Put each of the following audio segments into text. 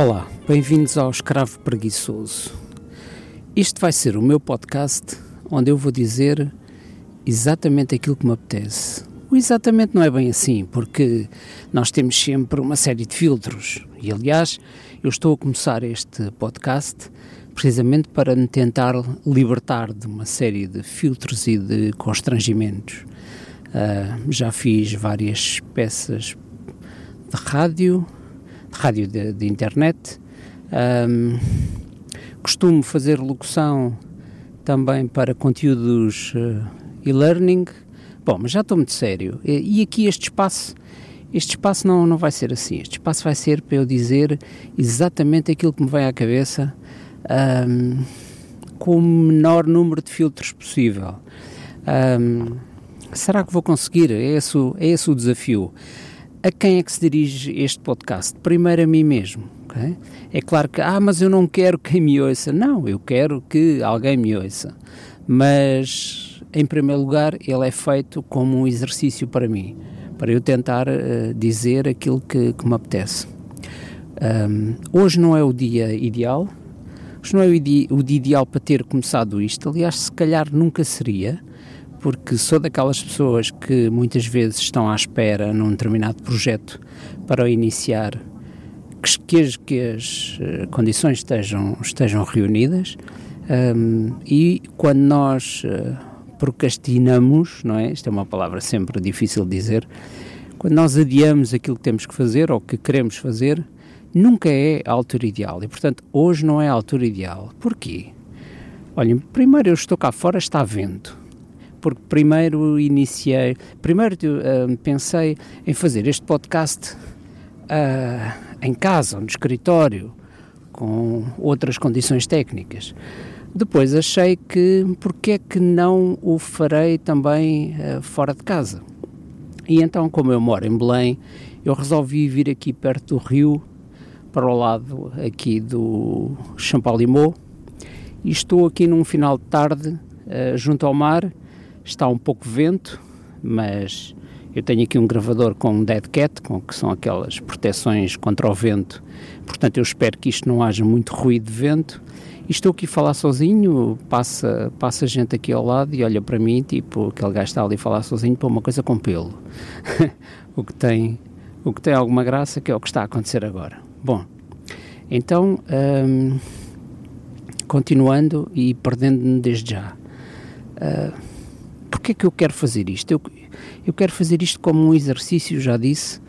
Olá, bem-vindos ao Escravo Preguiçoso. Este vai ser o meu podcast onde eu vou dizer exatamente aquilo que me apetece. O exatamente não é bem assim, porque nós temos sempre uma série de filtros. E aliás, eu estou a começar este podcast precisamente para me tentar libertar de uma série de filtros e de constrangimentos. Uh, já fiz várias peças de rádio, rádio de, de internet. Um, costumo fazer locução também para conteúdos uh, e-learning. Bom, mas já estou muito sério. E, e, aqui este espaço, este espaço não, não vai ser assim. Este espaço vai ser para eu dizer exatamente aquilo que me vem à cabeça um, com o menor número de filtros possível. Um, será que vou conseguir? É esse, é esse o desafio a quem é que se dirige este podcast? Primeiro a mim mesmo. Okay? É claro que, ah, mas eu não quero quem me ouça. Não, eu quero que alguém me ouça. Mas, em primeiro lugar, ele é feito como um exercício para mim, para eu tentar uh, dizer aquilo que, que me apetece. Um, hoje não é o dia ideal, hoje não é o dia, o dia ideal para ter começado isto. Aliás, se calhar nunca seria, porque sou daquelas pessoas que muitas vezes estão à espera num determinado projeto para o iniciar, que, as, que as eh, condições estejam, estejam reunidas um, e quando nós uh, procrastinamos, não é? Isto é uma palavra sempre difícil de dizer, quando nós adiamos aquilo que temos que fazer ou que queremos fazer, nunca é a altura ideal e, portanto, hoje não é a altura ideal. Porquê? Olhem, primeiro eu estou cá fora, está vento porque primeiro iniciei, primeiro uh, pensei em fazer este podcast uh, em casa, no escritório, com outras condições técnicas. Depois achei que porque é que não o farei também uh, fora de casa? E então, como eu moro em Belém, eu resolvi vir aqui perto do rio, para o lado aqui do Champalimau, e estou aqui num final de tarde uh, junto ao mar Está um pouco vento, mas eu tenho aqui um gravador com um dead cat, com, que são aquelas proteções contra o vento. Portanto, eu espero que isto não haja muito ruído de vento. E estou aqui a falar sozinho, passa, passa gente aqui ao lado e olha para mim, tipo, aquele gajo está ali a falar sozinho para uma coisa com pelo. o, que tem, o que tem alguma graça, que é o que está a acontecer agora. Bom, então, hum, continuando e perdendo-me desde já. Uh, Porquê que eu quero fazer isto? Eu, eu quero fazer isto como um exercício, já disse,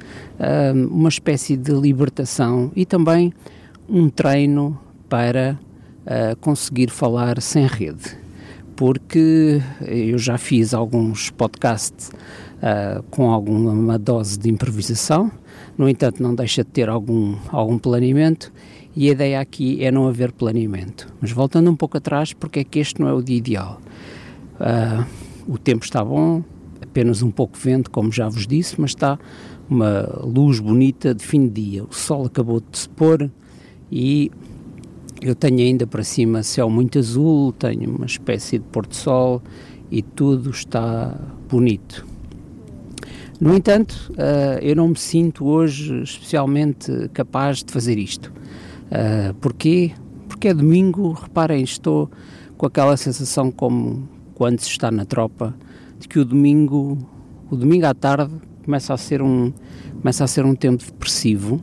uma espécie de libertação e também um treino para uh, conseguir falar sem rede. Porque eu já fiz alguns podcasts uh, com alguma dose de improvisação, no entanto, não deixa de ter algum, algum planeamento e a ideia aqui é não haver planeamento. Mas voltando um pouco atrás, porque é que este não é o dia ideal? Uh, o tempo está bom, apenas um pouco vento, como já vos disse, mas está uma luz bonita de fim de dia. O sol acabou de se pôr e eu tenho ainda para cima céu muito azul, tenho uma espécie de pôr-de-sol e tudo está bonito. No entanto, uh, eu não me sinto hoje especialmente capaz de fazer isto. Uh, porquê? Porque é domingo, reparem, estou com aquela sensação como quando se está na tropa, de que o domingo, o domingo à tarde começa a ser um, começa a ser um tempo depressivo,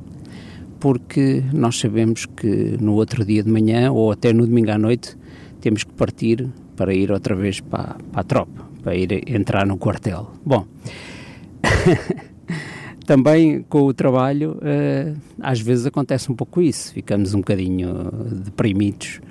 porque nós sabemos que no outro dia de manhã ou até no domingo à noite temos que partir para ir outra vez para, para a tropa, para ir entrar no quartel. Bom, também com o trabalho, uh, às vezes acontece um pouco isso, ficamos um bocadinho deprimidos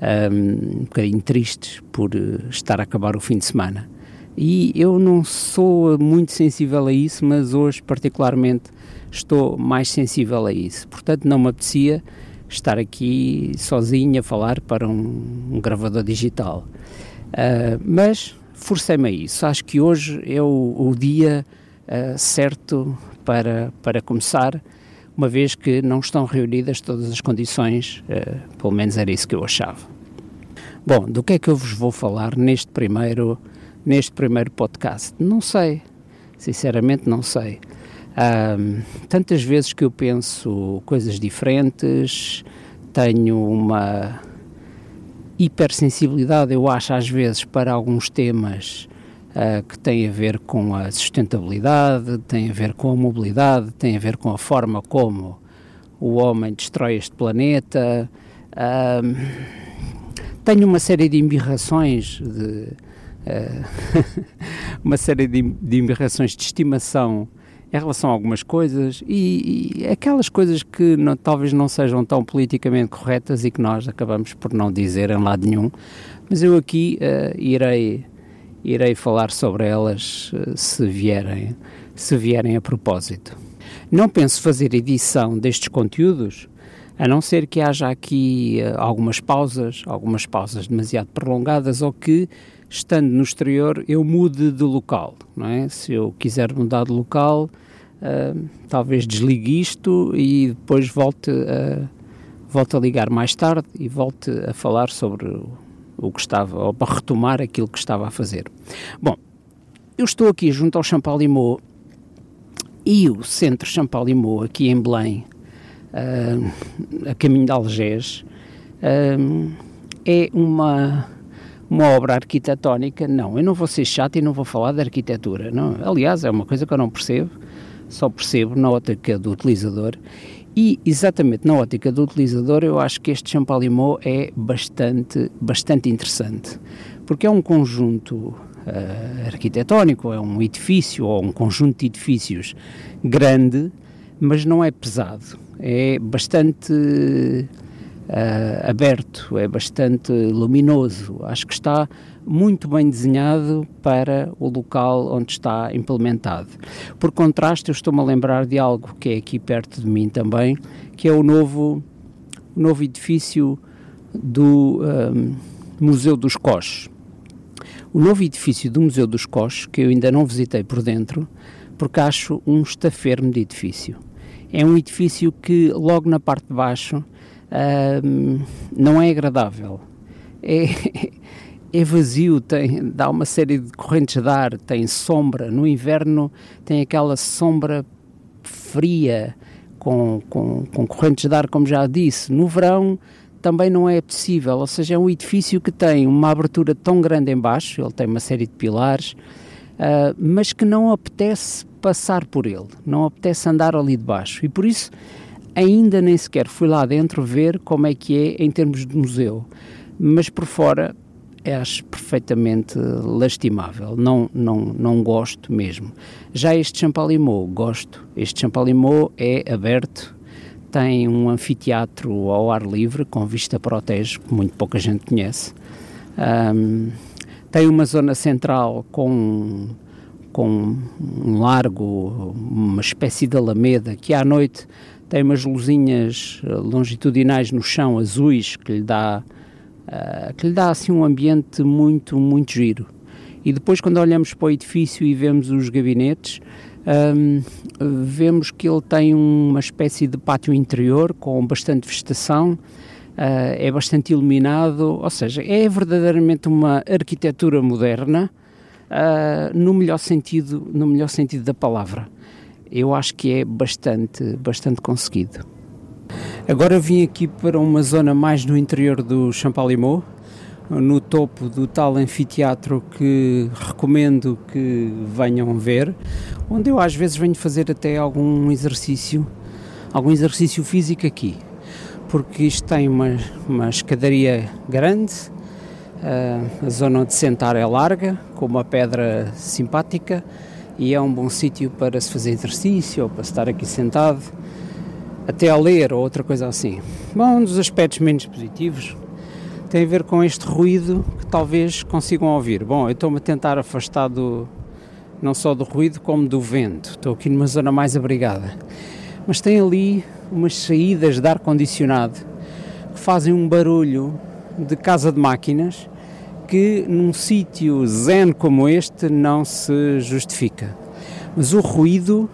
um, um bocadinho tristes por eh, estar a acabar o fim de semana. E eu não sou muito sensível a isso, mas hoje, particularmente, estou mais sensível a isso. Portanto, não me apetecia estar aqui sozinho a falar para um, um gravador digital. Uh, mas forcei-me a isso. Acho que hoje é o, o dia uh, certo para, para começar uma vez que não estão reunidas todas as condições, uh, pelo menos era isso que eu achava. Bom, do que é que eu vos vou falar neste primeiro, neste primeiro podcast? Não sei, sinceramente não sei. Tantas vezes que eu penso coisas diferentes, tenho uma hipersensibilidade, eu acho, às vezes, para alguns temas uh, que têm a ver com a sustentabilidade, têm a ver com a mobilidade, têm a ver com a forma como o homem destrói este planeta. Uh, tenho uma série de embirrações, de, uh, uma série de, de embirrações de estimação em relação a algumas coisas e, e aquelas coisas que não, talvez não sejam tão politicamente corretas e que nós acabamos por não dizer em lado nenhum, mas eu aqui uh, irei irei falar sobre elas uh, se vierem se vierem a propósito. Não penso fazer edição destes conteúdos, a não ser que haja aqui uh, algumas pausas, algumas pausas demasiado prolongadas ou que estando no exterior, eu mude de local, não é? Se eu quiser mudar de local, uh, talvez desligue isto e depois volte a, volte a ligar mais tarde e volte a falar sobre o, que estava, ou para retomar aquilo que estava a fazer. Bom, eu estou aqui junto ao Champalimau e o Centro Champalimau, aqui em Belém, uh, a caminho de Algés, uh, é uma uma obra arquitetónica, não, eu não vou ser chato e não vou falar de arquitetura, não. Aliás, é uma coisa que eu não percebo, só percebo na ótica do utilizador. E exatamente na ótica do utilizador, eu acho que este Champalimau é bastante, bastante interessante, porque é um conjunto uh, arquitetónico, é um edifício ou um conjunto de edifícios grande, mas não é pesado, é bastante uh, aberto, é bastante luminoso. Acho que está muito bem desenhado para o local onde está implementado. Por contraste, eu estou-me a lembrar de algo que é aqui perto de mim também, que é o novo, o novo edifício do um, Museu dos Coches. O novo edifício do Museu dos Coches, que eu ainda não visitei por dentro, porque acho um estafermo de edifício. É um edifício que, logo na parte de baixo, não é agradável. É, é vazio, tem, dá uma série de correntes de ar, tem sombra. No inverno tem aquela sombra fria, com, com, com correntes de ar, como já disse. No verão também não é possível, ou seja, é um edifício que tem uma abertura tão grande em baixo, ele tem uma série de pilares, uh, mas que não apetece passar por ele, não apetece andar ali de baixo. E por isso ainda nem sequer fui lá dentro ver como é que é em termos de museu, mas por fora acho perfeitamente lastimável, não, não, não gosto mesmo. Já este Champalimau, gosto. Este Champalimau é aberto, tem um anfiteatro ao ar livre, com vista para o Tejo, que muito pouca gente conhece. Um, tem uma zona central com, com um largo, uma espécie de alameda, que à noite tem umas luzinhas longitudinais no chão, azuis, que lhe dá, uh, que lhe dá assim um ambiente muito, muito giro. E depois quando olhamos para o edifício e vemos os gabinetes, um, vemos que ele tem uma espécie de pátio interior com bastante vegetação, uh, é bastante iluminado, ou seja, é verdadeiramente uma arquitetura moderna, uh, no melhor sentido, no melhor sentido da palavra eu acho que é bastante, bastante conseguido. Agora vim aqui para uma zona mais no interior do Champalimau, no topo do tal anfiteatro que recomendo que venham ver, onde eu às vezes venho fazer até algum exercício, algum exercício físico aqui, porque isto tem uma, uma escadaria grande, uh, a zona onde sentar é larga, com uma pedra simpática, e é um bom sítio para se fazer exercício ou para estar aqui sentado, até a ler ou outra coisa assim. Bom, um dos aspectos menos positivos tem a ver com este ruído que talvez consigam ouvir. Bom, eu estou-me a tentar afastar do, não só do ruído como do vento. Estou aqui numa zona mais abrigada. Mas tem ali umas saídas de ar-condicionado que fazem um barulho de casa de máquinas que num sítio zen como este não se justifica. Mas o ruído,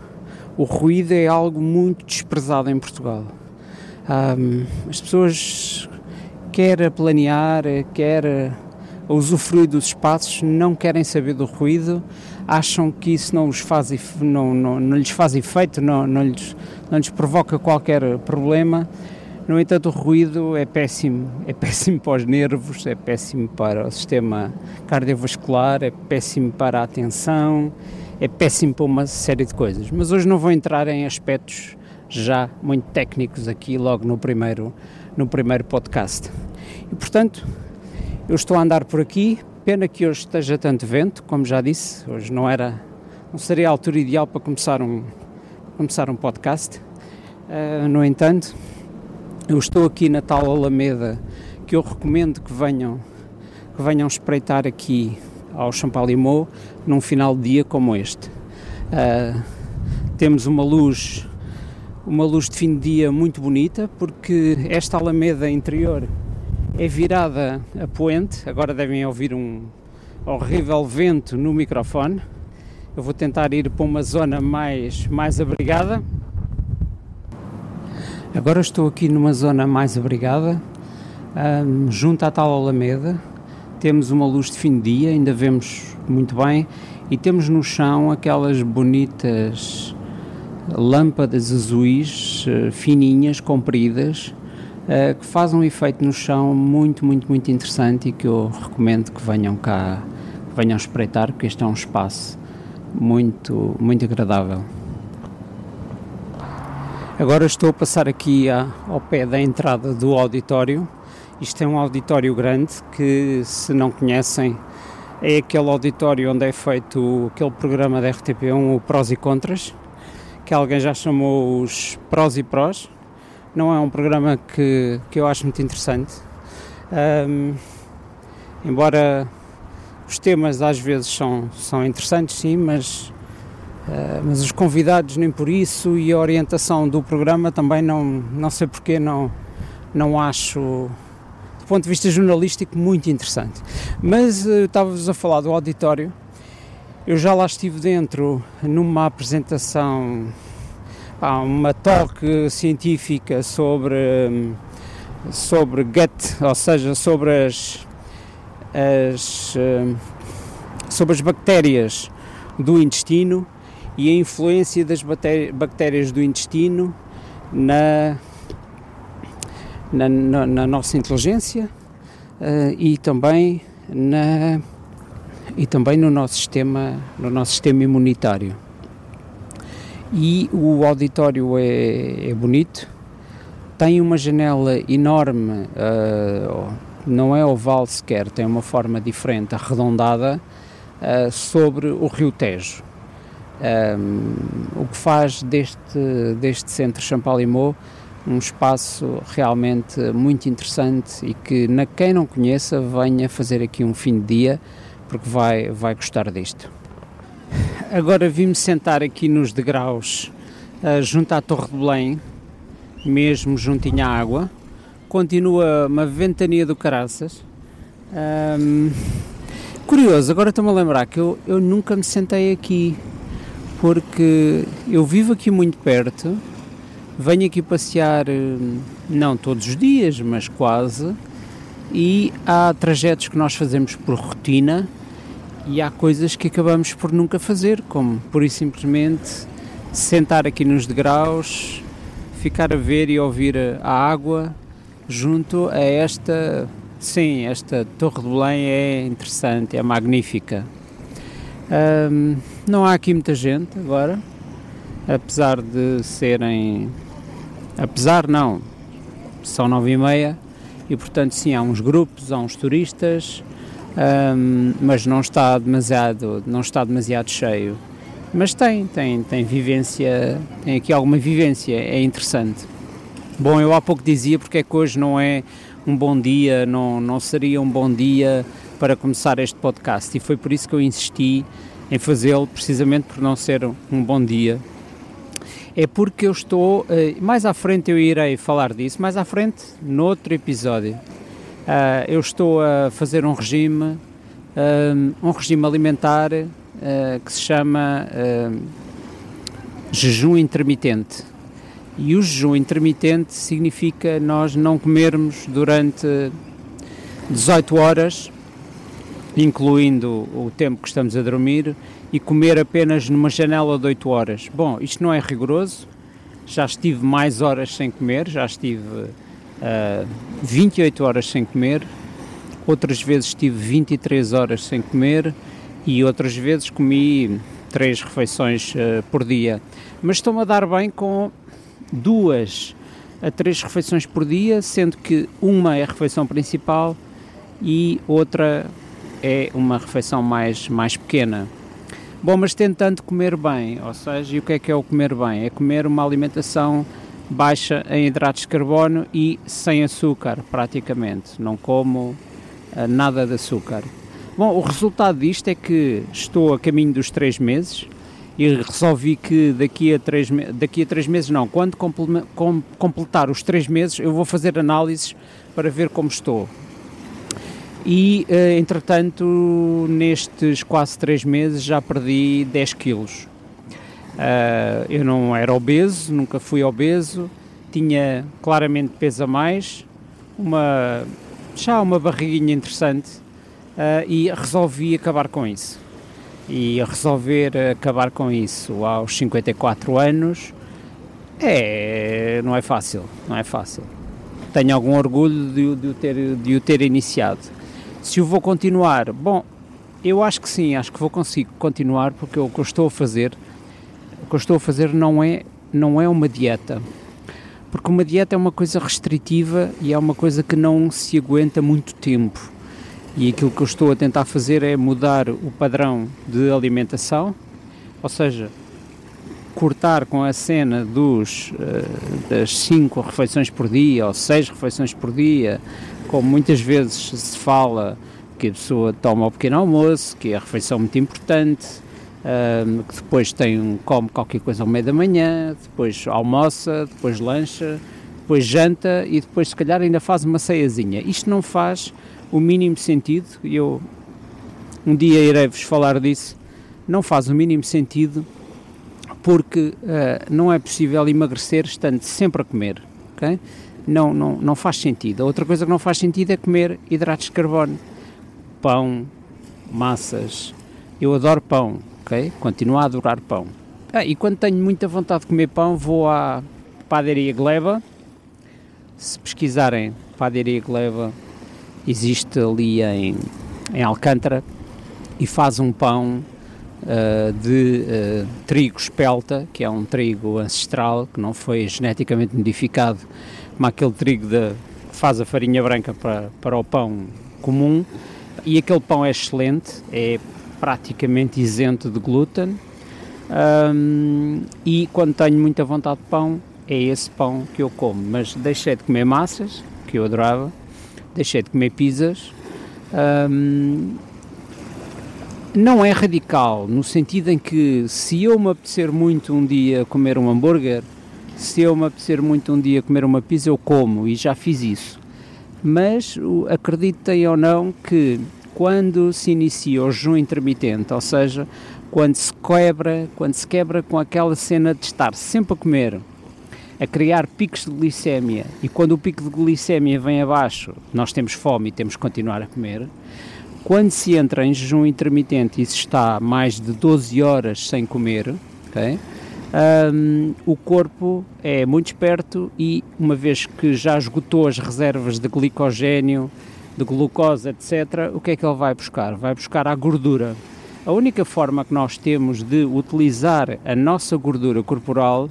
o ruído é algo muito desprezado em Portugal. Um, as pessoas, quer planear, quer a usufruir dos espaços, não querem saber do ruído, acham que isso não, os faz, não, não, não lhes faz efeito, não, não, lhes, não lhes provoca qualquer problema. No entanto, o ruído é péssimo, é péssimo para os nervos, é péssimo para o sistema cardiovascular, é péssimo para a atenção, é péssimo para uma série de coisas. Mas hoje não vou entrar em aspectos já muito técnicos aqui logo no primeiro, no primeiro podcast. E portanto, eu estou a andar por aqui, pena que hoje esteja tanto vento, como já disse, hoje não era, não seria a altura ideal para começar um, começar um podcast. Uh, no entanto, eu estou aqui na tal Alameda que eu recomendo que venham, que venham espreitar aqui ao Champalimau num final de dia como este. Uh, temos uma luz uma luz de fim de dia muito bonita, porque esta alameda interior é virada a poente. Agora devem ouvir um horrível vento no microfone. Eu vou tentar ir para uma zona mais, mais abrigada. Agora estou aqui numa zona mais abrigada, um, junto à tal alameda. Temos uma luz de fim de dia, ainda vemos muito bem, e temos no chão aquelas bonitas lâmpadas azuis uh, fininhas, compridas, uh, que fazem um efeito no chão muito, muito, muito interessante e que eu recomendo que venham cá, que venham espreitar, porque este é um espaço muito, muito agradável. Agora estou a passar aqui ao pé da entrada do auditório. Isto é um auditório grande que, se não conhecem, é aquele auditório onde é feito aquele programa da RTP1, o Prós e Contras que alguém já chamou os prós e prós. Não é um programa que, que eu acho muito interessante. Um, embora os temas às vezes são, são interessantes, sim, mas, uh, mas os convidados nem por isso e a orientação do programa também não, não sei porque não, não acho do ponto de vista jornalístico muito interessante. Mas uh, estava-vos a falar do auditório eu já lá estive dentro numa apresentação, uma talk científica sobre, sobre gut, ou seja, sobre as, as, sobre as bactérias do intestino e a influência das bactérias do intestino na, na, na, na nossa inteligência uh, e também na e também no nosso sistema, no nosso sistema imunitário. E o auditório é, é bonito, tem uma janela enorme, uh, não é oval sequer, tem uma forma diferente, arredondada, uh, sobre o Rio Tejo. Um, o que faz deste, deste centro Champalimau um espaço realmente muito interessante e que, na quem não conheça, venha fazer aqui um fim de dia porque vai, vai gostar disto. Agora vim-me sentar aqui nos degraus uh, junto à Torre de Belém, mesmo juntinho à água. Continua uma ventania do caraças. Curioso, agora estou-me a lembrar que eu, eu nunca me sentei aqui, porque eu vivo aqui muito perto, venho aqui passear, hum, não todos os dias, mas quase, e há trajetos que nós fazemos por rotina e há coisas que acabamos por nunca fazer, como por e simplesmente sentar aqui nos degraus, ficar a ver e ouvir a água junto a esta, sim, esta Torre de Belém é interessante, é magnífica. Não há aqui muita gente agora, apesar de serem, apesar não, são nove e meia e portanto sim há uns grupos, há uns turistas, um, mas não está demasiado, não está demasiado cheio. Mas tem, tem, tem vivência, tem aqui alguma vivência, é interessante. Bom, eu há pouco dizia porque é que hoje não é um bom dia, não, não seria um bom dia para começar este podcast e foi por isso que eu insisti em fazê-lo, precisamente por não ser um bom dia. É porque eu estou, eh, mais à frente eu irei falar disso, mais à frente, noutro episódio. Uh, eu estou a fazer um regime, um, um regime alimentar que se chama jejum intermitente. E o jejum intermitente significa nós não comermos durante 18 horas incluindo o tempo que estamos a dormir, e comer apenas numa janela de 8 horas. Bom, isto não é rigoroso, já estive mais horas sem comer, já estive uh, 28 horas sem comer, outras vezes estive 23 horas sem comer e outras vezes comi três refeições uh, por dia. Mas estou-me a dar bem com duas a três refeições por dia, sendo que uma é a refeição principal e outra é uma refeição mais, mais pequena. Bom, mas tentando comer bem, ou seja, e o que é que é o comer bem? É comer uma alimentação baixa em hidratos de carbono e sem açúcar, praticamente. Não como uh, nada de açúcar. Bom, o resultado disto é que estou a caminho dos três meses e resolvi que daqui a três, daqui a três meses, não, quando completar os três meses, eu vou fazer análises para ver como estou. E, eh, entretanto, nestes quase três meses já perdi 10 quilos. Uh, eu não era obeso, nunca fui obeso, tinha claramente peso a mais, uma, já uma barriguinha interessante uh, e resolvi acabar com isso. E resolver acabar com isso aos 54 anos é, não é fácil, não é fácil. Tenho algum orgulho de, de, o, ter, de o ter iniciado. Se eu vou continuar, bom, eu acho que sim, acho que vou conseguir continuar porque o que eu estou a fazer, o que eu estou a fazer não é, não é uma dieta. Porque uma dieta é uma coisa restritiva e é uma coisa que não se aguenta muito tempo. E aquilo que eu estou a tentar fazer é mudar o padrão de alimentação, ou seja, cortar com a cena dos, uh, das 5 refeições por dia ou 6 refeições por dia, como muitas vezes se fala que a pessoa toma o pequeno almoço, que é a refeição muito importante, que depois tem, come qualquer coisa ao meio da manhã, depois almoça, depois lancha, depois janta e depois se calhar ainda faz uma ceiazinha. Isto não faz o mínimo sentido, e eu um dia irei-vos falar disso, não faz o mínimo sentido porque uh, não é possível emagrecer estando sempre a comer, ok? Não, não, não faz sentido. A outra coisa que não faz sentido é comer hidratos de carbono, pão, massas. Eu adoro pão, ok? Continuo a adorar pão. Ah, e quando tenho muita vontade de comer pão, vou à padaria Gleba. Se pesquisarem padaria Gleba, existe ali em, em Alcântara e faz um pão uh, de uh, trigo espelta, que é um trigo ancestral, que não foi geneticamente modificado, como aquele trigo de, que faz a farinha branca para, para o pão comum. E aquele pão é excelente, é praticamente isento de glúten. Um, e quando tenho muita vontade de pão, é esse pão que eu como. Mas deixei de comer massas, que eu adorava, deixei de comer pizzas. Um, não é radical, no sentido em que se eu me apetecer muito um dia comer um hambúrguer, se eu me apetecer muito um dia comer uma pizza, eu como e já fiz isso. Mas acreditem ou não que quando se inicia o jejum intermitente, ou seja, quando se quebra, quando se quebra com aquela cena de estar sempre a comer, a criar picos de glicémia, e quando o pico de glicémia vem abaixo, nós temos fome e temos que continuar a comer, quando se entra em jejum intermitente e se está mais de 12 horas sem comer, okay, um, o corpo é muito esperto e, uma vez que já esgotou as reservas de glicogênio, de glucose, etc., o que é que ele vai buscar? Vai buscar a gordura. A única forma que nós temos de utilizar a nossa gordura corporal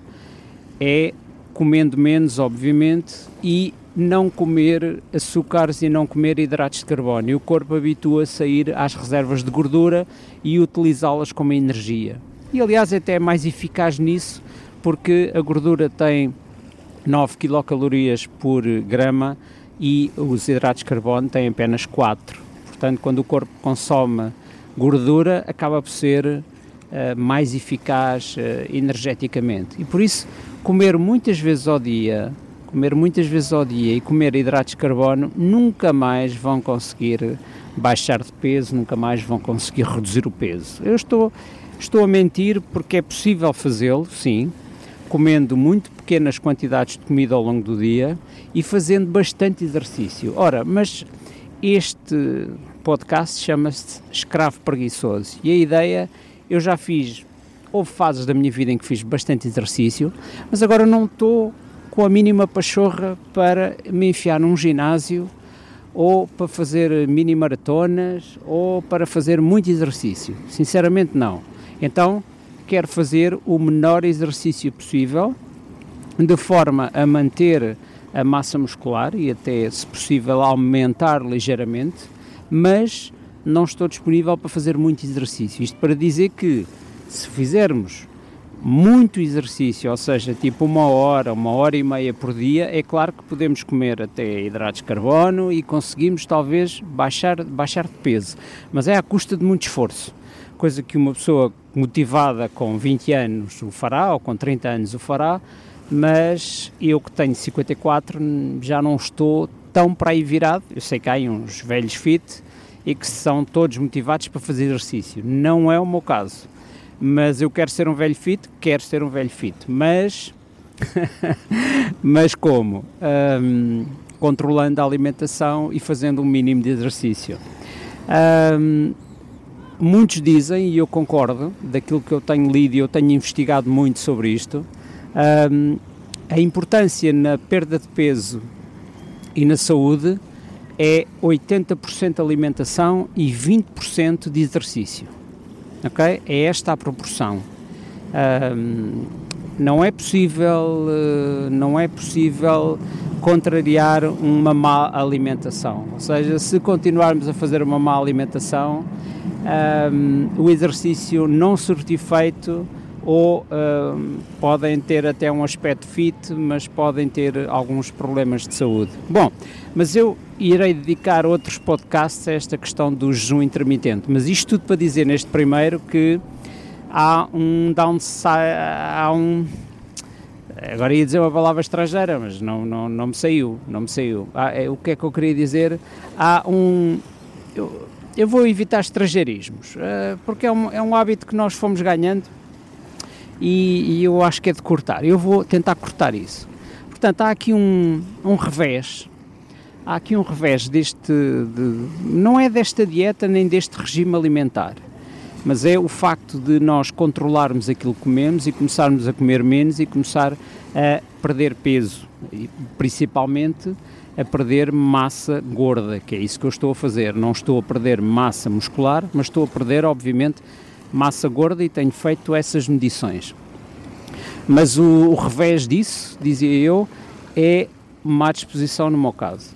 é comendo menos, obviamente, e não comer açúcares e não comer hidratos de carbono. E o corpo habitua-se a ir às reservas de gordura e utilizá-las como energia. E aliás, até é mais eficaz nisso, porque a gordura tem 9 quilocalorias por grama e os hidratos de carbono têm apenas 4. Portanto, quando o corpo consome gordura, acaba por ser uh, mais eficaz uh, energeticamente. E por isso, comer muitas vezes ao dia comer muitas vezes ao dia e comer hidratos de carbono, nunca mais vão conseguir baixar de peso, nunca mais vão conseguir reduzir o peso. Eu estou, estou a mentir porque é possível fazê-lo, sim, comendo muito pequenas quantidades de comida ao longo do dia e fazendo bastante exercício. Ora, mas este podcast chama-se Escravo Preguiçoso. E a ideia, eu já fiz, houve fases da minha vida em que fiz bastante exercício, mas agora não estou com a mínima pachorra para me enfiar num ginásio ou para fazer mini maratonas ou para fazer muito exercício. Sinceramente, não. Então, quero fazer o menor exercício possível, de forma a manter a massa muscular e até, se possível, aumentar ligeiramente, mas não estou disponível para fazer muito exercício. Isto para dizer que se fizermos muito exercício, ou seja, tipo uma hora, uma hora e meia por dia, é claro que podemos comer até hidratos de carbono e conseguimos talvez baixar, baixar de peso, mas é à custa de muito esforço, coisa que uma pessoa motivada com 20 anos o fará, ou com 30 anos o fará, mas eu que tenho 54 já não estou tão para aí virado, eu sei que há uns velhos fit e que são todos motivados para fazer exercício, não é o meu caso mas eu quero ser um velho fit, quero ser um velho fit, mas mas como? Um, controlando a alimentação e fazendo um mínimo de exercício. Um, muitos dizem, e eu concordo, daquilo que eu tenho lido e eu tenho investigado muito sobre isto, um, a importância na perda de peso e na saúde é 80% alimentação e 20% de exercício ok? É esta a proporção. Um, não é possível, uh, não é possível contrariar uma má alimentação. Ou seja, se continuarmos a fazer uma má alimentação, um, o exercício não surtir efeito ou um, podem ter até um aspecto fit, mas podem ter alguns problemas de saúde. Bom, mas eu irei dedicar outros podcasts a esta questão do jejum intermitente, mas isto tudo para dizer neste primeiro que há um downside, há um agora ia dizer uma palavra estrangeira, mas não, não, não me saiu, não me saiu. Ah, é, o que é que eu queria dizer? Há um... Eu, eu vou evitar estrangeirismos, uh, porque é um, é um hábito que nós fomos ganhando e, e, eu acho que é de cortar. Eu vou tentar cortar isso. Portanto, há aqui um, um revés, há aqui um revés deste, de, não é desta dieta nem deste regime alimentar, mas é o facto de nós controlarmos aquilo que comemos e começarmos a comer menos e começar a perder peso, e principalmente a perder massa gorda, que é isso que eu estou a fazer. Não estou a perder massa muscular, mas estou a perder, obviamente, massa gorda e tenho feito essas medições. Mas o, o revés disso, dizia eu, é má disposição no meu caso.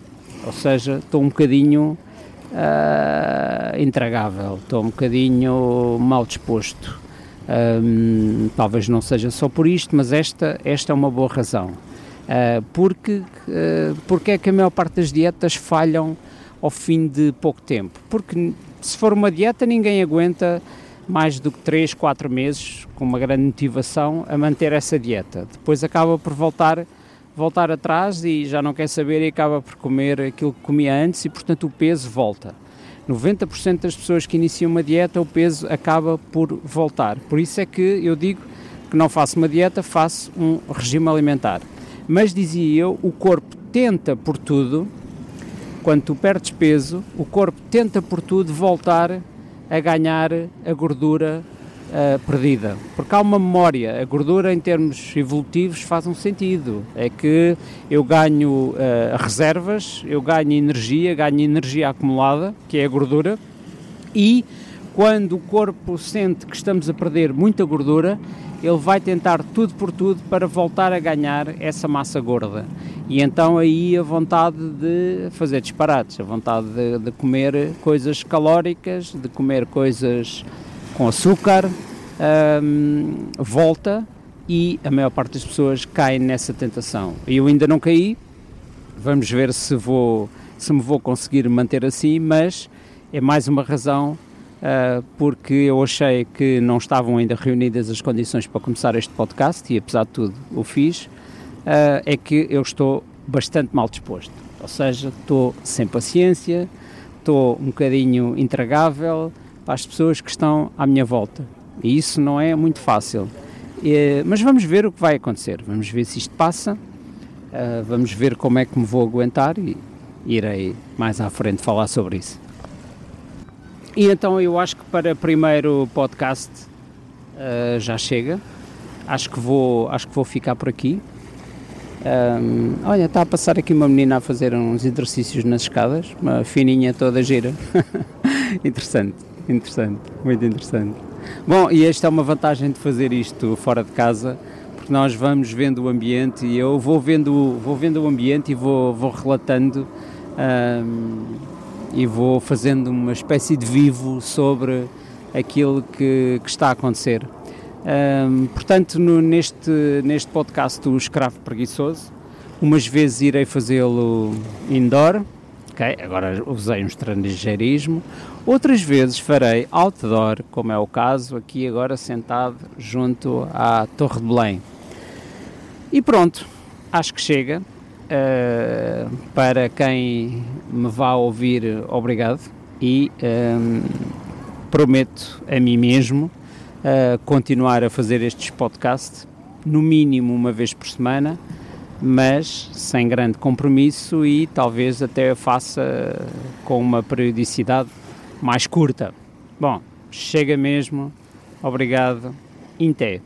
Ou seja, estou um bocadinho uh, intragável, estou um bocadinho mal disposto. Um, talvez não seja só por isto, mas esta, esta é uma boa razão. Uh, porque, uh, porque é que a maior parte das dietas falham ao fim de pouco tempo? Porque se for uma dieta, ninguém aguenta mais do que 3, 4 meses com uma grande motivação a manter essa dieta. Depois acaba por voltar voltar atrás e já não quer saber e acaba por comer aquilo que comia antes e portanto o peso volta. 90% das pessoas que iniciam uma dieta o peso acaba por voltar. Por isso é que eu digo que não faço uma dieta, faço um regime alimentar. Mas dizia eu, o corpo tenta por tudo, quando tu perdes peso, o corpo tenta por tudo voltar a ganhar a gordura uh, perdida. Porque há uma memória, a gordura em termos evolutivos faz um sentido. É que eu ganho uh, reservas, eu ganho energia, ganho energia acumulada, que é a gordura, e quando o corpo sente que estamos a perder muita gordura, ele vai tentar tudo por tudo para voltar a ganhar essa massa gorda. E então aí a vontade de fazer disparates, a vontade de, de comer coisas calóricas, de comer coisas com açúcar, um, volta e a maior parte das pessoas cai nessa tentação. Eu ainda não caí, vamos ver se, vou, se me vou conseguir manter assim, mas é mais uma razão porque eu achei que não estavam ainda reunidas as condições para começar este podcast e apesar de tudo o fiz, uh, é que eu estou bastante mal disposto. Ou seja, estou sem paciência, estou um bocadinho intragável para as pessoas que estão à minha volta. E isso não é muito fácil. mas vamos ver o que vai acontecer. Vamos ver se isto passa. Uh, vamos ver como é que me vou aguentar e irei mais à frente falar sobre isso. E então eu acho que para primeiro podcast uh, já chega. Acho que vou, acho que vou ficar por aqui. Um, olha, está a passar aqui uma menina a fazer uns exercícios nas escadas, uma fininha toda gira. interessante, interessante, muito interessante. Bom, e esta é uma vantagem de fazer isto fora de casa, porque nós vamos vendo o ambiente e eu vou vendo, vou vendo o ambiente e vou, vou relatando um, e vou fazendo uma espécie de vivo sobre aquilo que, que está a acontecer. Um, portanto, no, neste, neste podcast, o Escravo Preguiçoso, umas vezes irei fazê-lo indoor, okay? agora usei um estrangeirismo, outras vezes farei outdoor, como é o caso aqui agora sentado junto à Torre de Belém. E pronto, acho que chega. Uh, para quem me vá ouvir, obrigado. E um, prometo a mim mesmo uh, continuar a fazer estes podcasts, no mínimo uma vez por semana, mas sem grande compromisso e talvez até faça com uma periodicidade mais curta. Bom, chega mesmo. Obrigado. Inté.